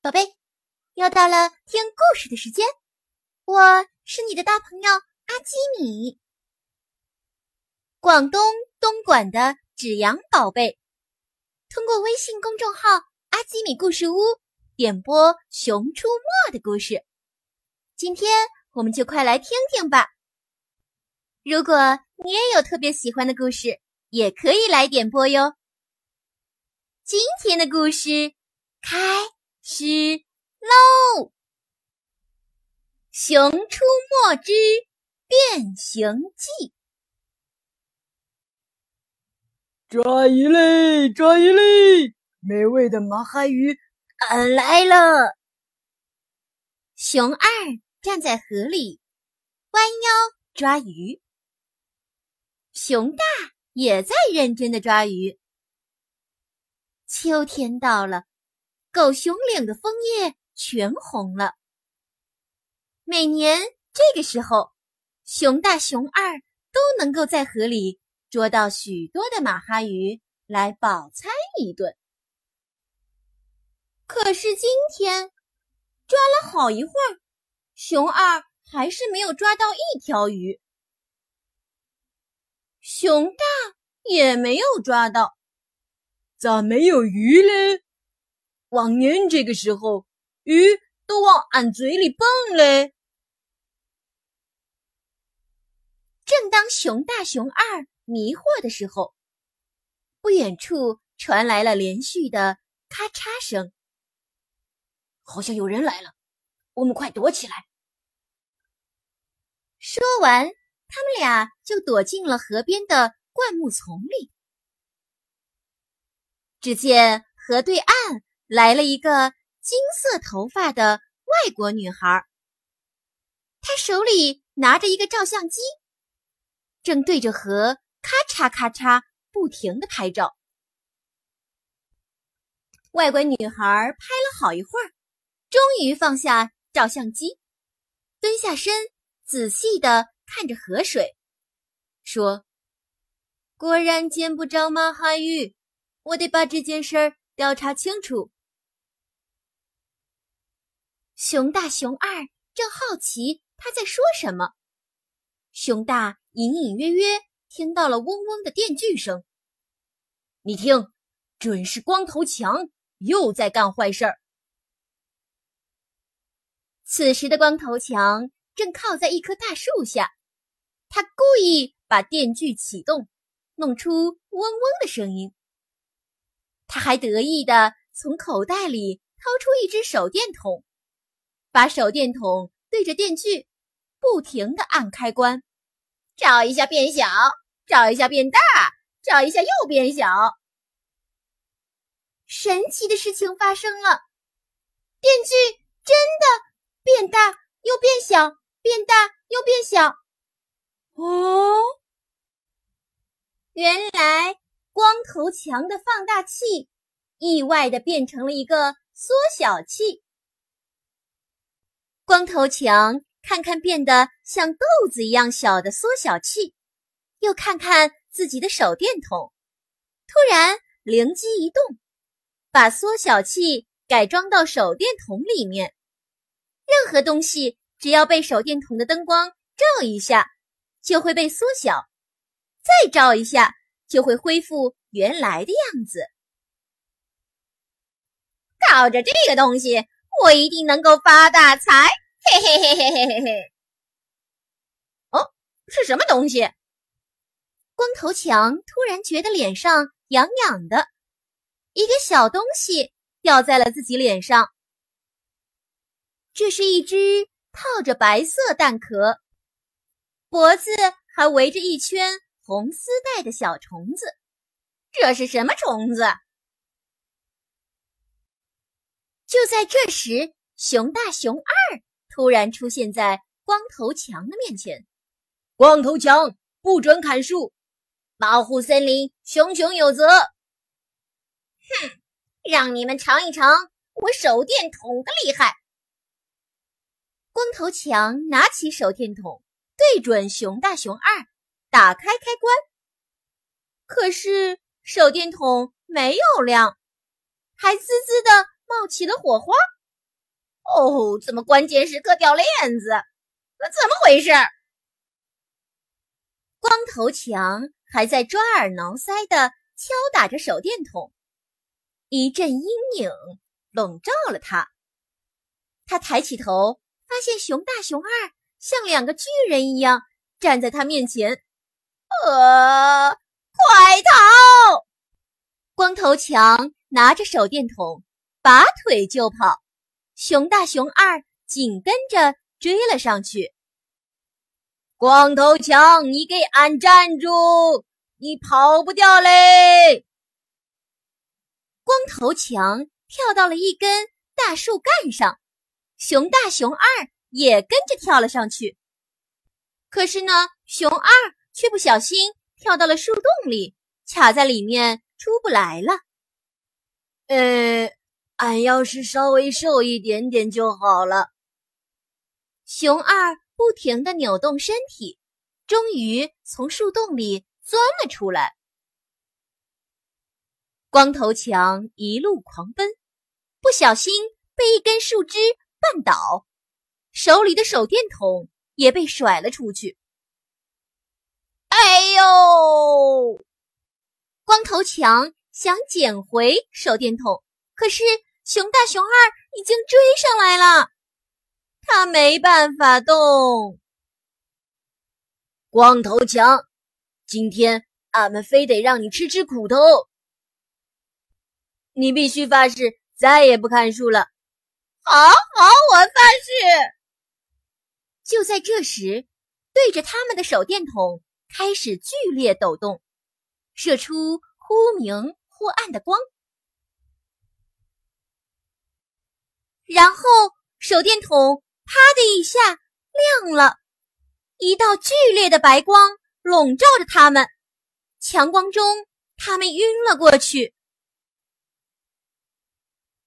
宝贝，又到了听故事的时间，我是你的大朋友阿基米。广东东莞的芷阳宝贝，通过微信公众号“阿基米故事屋”点播《熊出没》的故事。今天我们就快来听听吧。如果你也有特别喜欢的故事，也可以来点播哟。今天的故事开始喽，《熊出没之变形记》。抓鱼嘞！抓鱼嘞！美味的麻哈鱼，俺来了。熊二站在河里，弯腰抓鱼。熊大也在认真的抓鱼。秋天到了，狗熊岭的枫叶全红了。每年这个时候，熊大、熊二都能够在河里捉到许多的马哈鱼来饱餐一顿。可是今天抓了好一会儿，熊二还是没有抓到一条鱼，熊大也没有抓到。咋没有鱼嘞？往年这个时候，鱼都往俺嘴里蹦嘞。正当熊大、熊二迷惑的时候，不远处传来了连续的咔嚓声，好像有人来了，我们快躲起来。说完，他们俩就躲进了河边的灌木丛里。只见河对岸来了一个金色头发的外国女孩，她手里拿着一个照相机，正对着河咔嚓咔嚓不停的拍照。外国女孩拍了好一会儿，终于放下照相机，蹲下身，仔细的看着河水，说：“果然见不着马哈鱼。”我得把这件事儿调查清楚。熊大、熊二正好奇他在说什么。熊大隐隐约约听到了嗡嗡的电锯声。你听，准是光头强又在干坏事儿。此时的光头强正靠在一棵大树下，他故意把电锯启动，弄出嗡嗡的声音。他还得意地从口袋里掏出一只手电筒，把手电筒对着电锯，不停地按开关，照一下变小，照一下变大，照一下又变小。神奇的事情发生了，电锯真的变大又变小，变大又变小。哦，原来。光头强的放大器意外的变成了一个缩小器。光头强看看变得像豆子一样小的缩小器，又看看自己的手电筒，突然灵机一动，把缩小器改装到手电筒里面。任何东西只要被手电筒的灯光照一下，就会被缩小；再照一下。就会恢复原来的样子。靠着这个东西，我一定能够发大财！嘿嘿嘿嘿嘿嘿嘿！哦，是什么东西？光头强突然觉得脸上痒痒的，一个小东西掉在了自己脸上。这是一只套着白色蛋壳，脖子还围着一圈。红丝带的小虫子，这是什么虫子？就在这时，熊大、熊二突然出现在光头强的面前。光头强，不准砍树，保护森林，熊熊有责。哼，让你们尝一尝我手电筒的厉害！光头强拿起手电筒，对准熊大、熊二。打开开关，可是手电筒没有亮，还滋滋的冒起了火花。哦，怎么关键时刻掉链子？那怎么回事？光头强还在抓耳挠腮的敲打着手电筒，一阵阴影笼罩了他。他抬起头，发现熊大、熊二像两个巨人一样站在他面前。呃，快逃！光头强拿着手电筒，拔腿就跑。熊大、熊二紧跟着追了上去。光头强，你给俺站住！你跑不掉嘞！光头强跳到了一根大树干上，熊大、熊二也跟着跳了上去。可是呢，熊二却不小心跳到了树洞里，卡在里面出不来了。呃。俺要是稍微瘦一点点就好了。熊二不停地扭动身体，终于从树洞里钻了出来。光头强一路狂奔，不小心被一根树枝绊倒，手里的手电筒也被甩了出去。哎呦！光头强想捡回手电筒，可是。熊大、熊二已经追上来了，他没办法动。光头强，今天俺们非得让你吃吃苦头。你必须发誓再也不看书了。好好，我发誓。就在这时，对着他们的手电筒开始剧烈抖动，射出忽明忽暗的光。然后手电筒啪的一下亮了，一道剧烈的白光笼罩着他们，强光中他们晕了过去。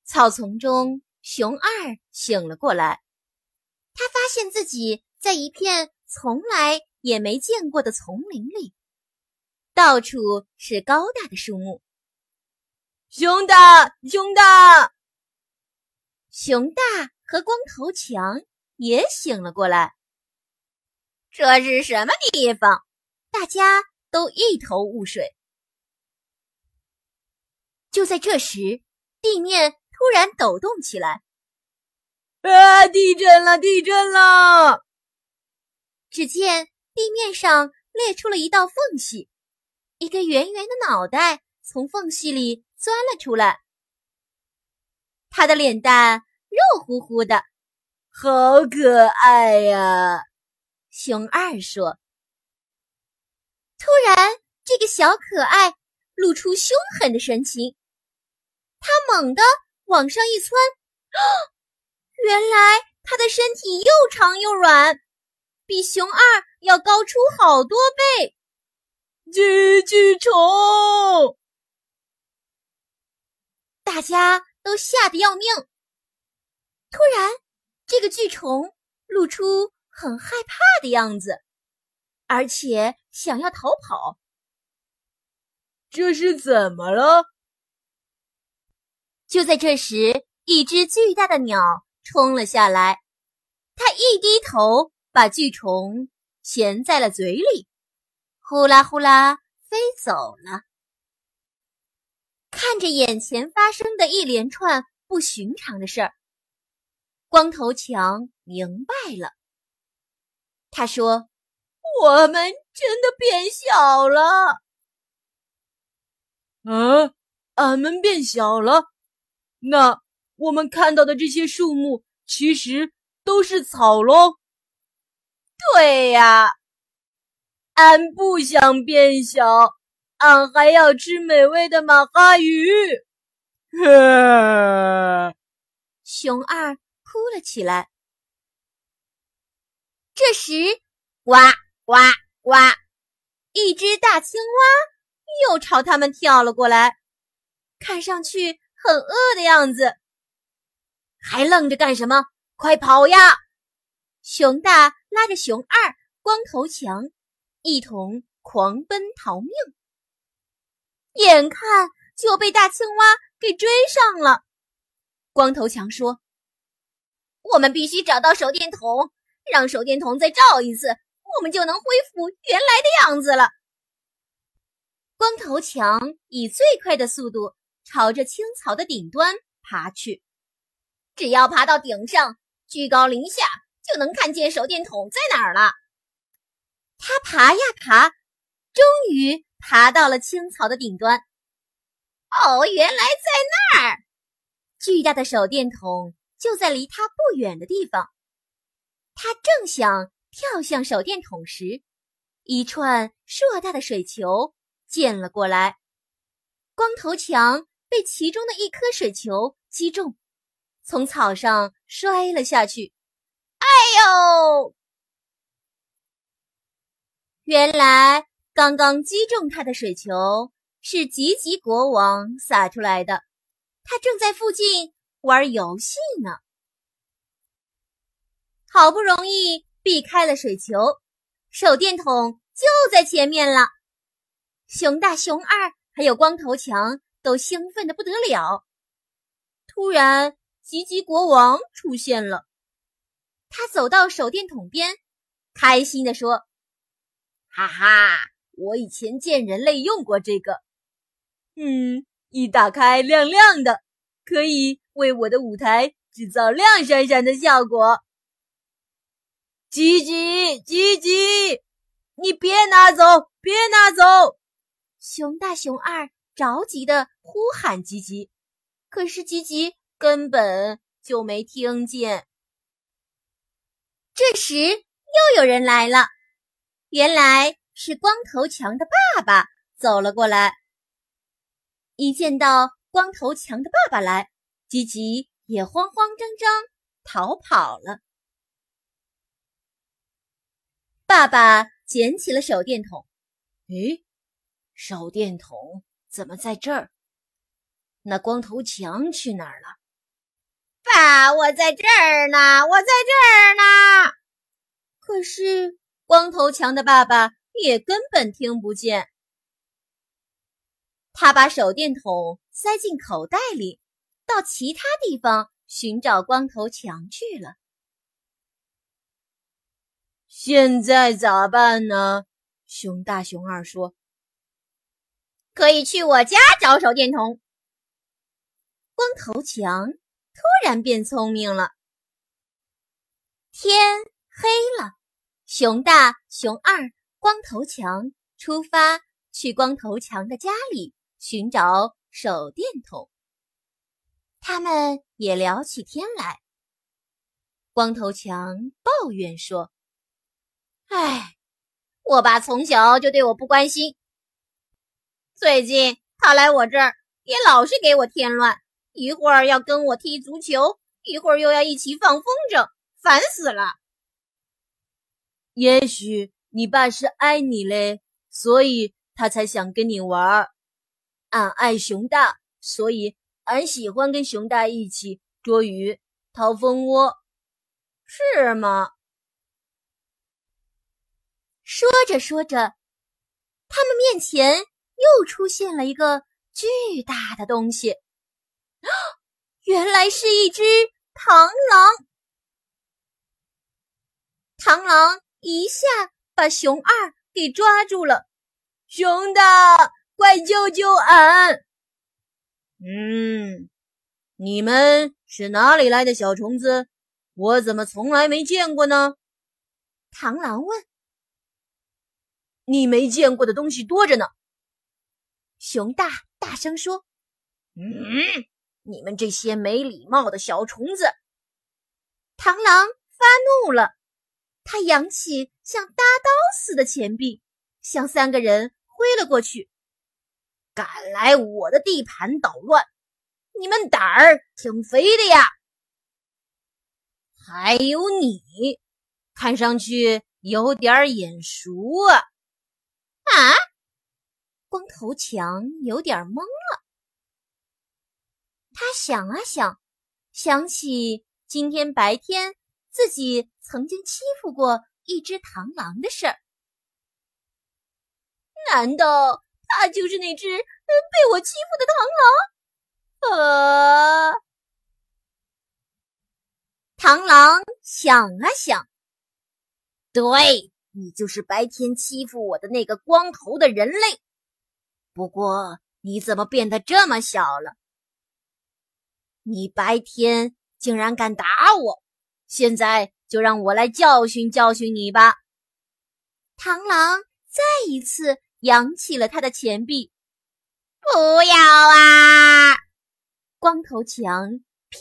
草丛中，熊二醒了过来，他发现自己在一片从来也没见过的丛林里，到处是高大的树木。熊大，熊大！熊大和光头强也醒了过来。这是什么地方？大家都一头雾水。就在这时，地面突然抖动起来。啊！地震了！地震了！只见地面上裂出了一道缝隙，一个圆圆的脑袋从缝隙里钻了出来。他的脸蛋肉乎乎的，好可爱呀！熊二说。突然，这个小可爱露出凶狠的神情，他猛地往上一窜，啊原来他的身体又长又软，比熊二要高出好多倍。巨巨虫！大家。都吓得要命。突然，这个巨虫露出很害怕的样子，而且想要逃跑。这是怎么了？就在这时，一只巨大的鸟冲了下来，它一低头，把巨虫衔在了嘴里，呼啦呼啦飞走了。看着眼前发生的一连串不寻常的事儿，光头强明白了。他说：“我们真的变小了。”“啊，俺们变小了？那我们看到的这些树木其实都是草喽？”“对呀，俺不想变小。”俺还要吃美味的马哈鱼。熊二哭了起来。这时，呱呱呱，一只大青蛙又朝他们跳了过来，看上去很饿的样子。还愣着干什么？快跑呀！熊大拉着熊二、光头强一同狂奔逃命。眼看就被大青蛙给追上了，光头强说：“我们必须找到手电筒，让手电筒再照一次，我们就能恢复原来的样子了。光头强以最快的速度朝着青草的顶端爬去，只要爬到顶上，居高临下就能看见手电筒在哪儿了。他爬呀爬，终于爬到了青草的顶端。哦，原来在那儿！巨大的手电筒就在离他不远的地方。他正想跳向手电筒时，一串硕大的水球溅了过来。光头强被其中的一颗水球击中，从草上摔了下去。哎呦！原来刚刚击中他的水球。是吉吉国王撒出来的，他正在附近玩游戏呢。好不容易避开了水球，手电筒就在前面了。熊大、熊二还有光头强都兴奋的不得了。突然，吉吉国王出现了，他走到手电筒边，开心的说：“哈哈，我以前见人类用过这个。”嗯，一打开亮亮的，可以为我的舞台制造亮闪闪的效果。吉吉，吉吉，你别拿走，别拿走！熊大、熊二着急的呼喊吉吉，可是吉吉根本就没听见。这时又有人来了，原来是光头强的爸爸走了过来。一见到光头强的爸爸来，吉吉也慌慌张张逃跑了。爸爸捡起了手电筒，诶，手电筒怎么在这儿？那光头强去哪儿了？爸，我在这儿呢，我在这儿呢。可是光头强的爸爸也根本听不见。他把手电筒塞进口袋里，到其他地方寻找光头强去了。现在咋办呢？熊大、熊二说：“可以去我家找手电筒。”光头强突然变聪明了。天黑了，熊大、熊二、光头强出发去光头强的家里。寻找手电筒，他们也聊起天来。光头强抱怨说：“哎，我爸从小就对我不关心，最近他来我这儿也老是给我添乱，一会儿要跟我踢足球，一会儿又要一起放风筝，烦死了。也许你爸是爱你嘞，所以他才想跟你玩儿。”俺爱熊大，所以俺喜欢跟熊大一起捉鱼、掏蜂窝，是吗？说着说着，他们面前又出现了一个巨大的东西，原来是一只螳螂。螳螂一下把熊二给抓住了，熊大。快救救俺！嗯，你们是哪里来的小虫子？我怎么从来没见过呢？螳螂问。你没见过的东西多着呢。熊大大声说：“嗯，你们这些没礼貌的小虫子！”螳螂发怒了，它扬起像搭刀似的前臂，向三个人挥了过去。敢来我的地盘捣乱，你们胆儿挺肥的呀！还有你，看上去有点眼熟啊！啊！光头强有点懵了。他想啊想，想起今天白天自己曾经欺负过一只螳螂的事儿，难道？他就是那只被我欺负的螳螂，啊！螳螂想啊想，对你就是白天欺负我的那个光头的人类。不过你怎么变得这么小了？你白天竟然敢打我，现在就让我来教训教训你吧！螳螂再一次扬起了他的前臂。不要啊！光头强拼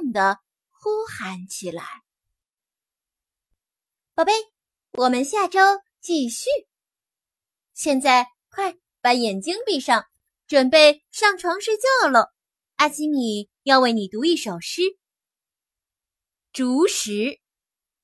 命的呼喊起来。宝贝，我们下周继续。现在快把眼睛闭上，准备上床睡觉了。阿基米要为你读一首诗：《竹石》，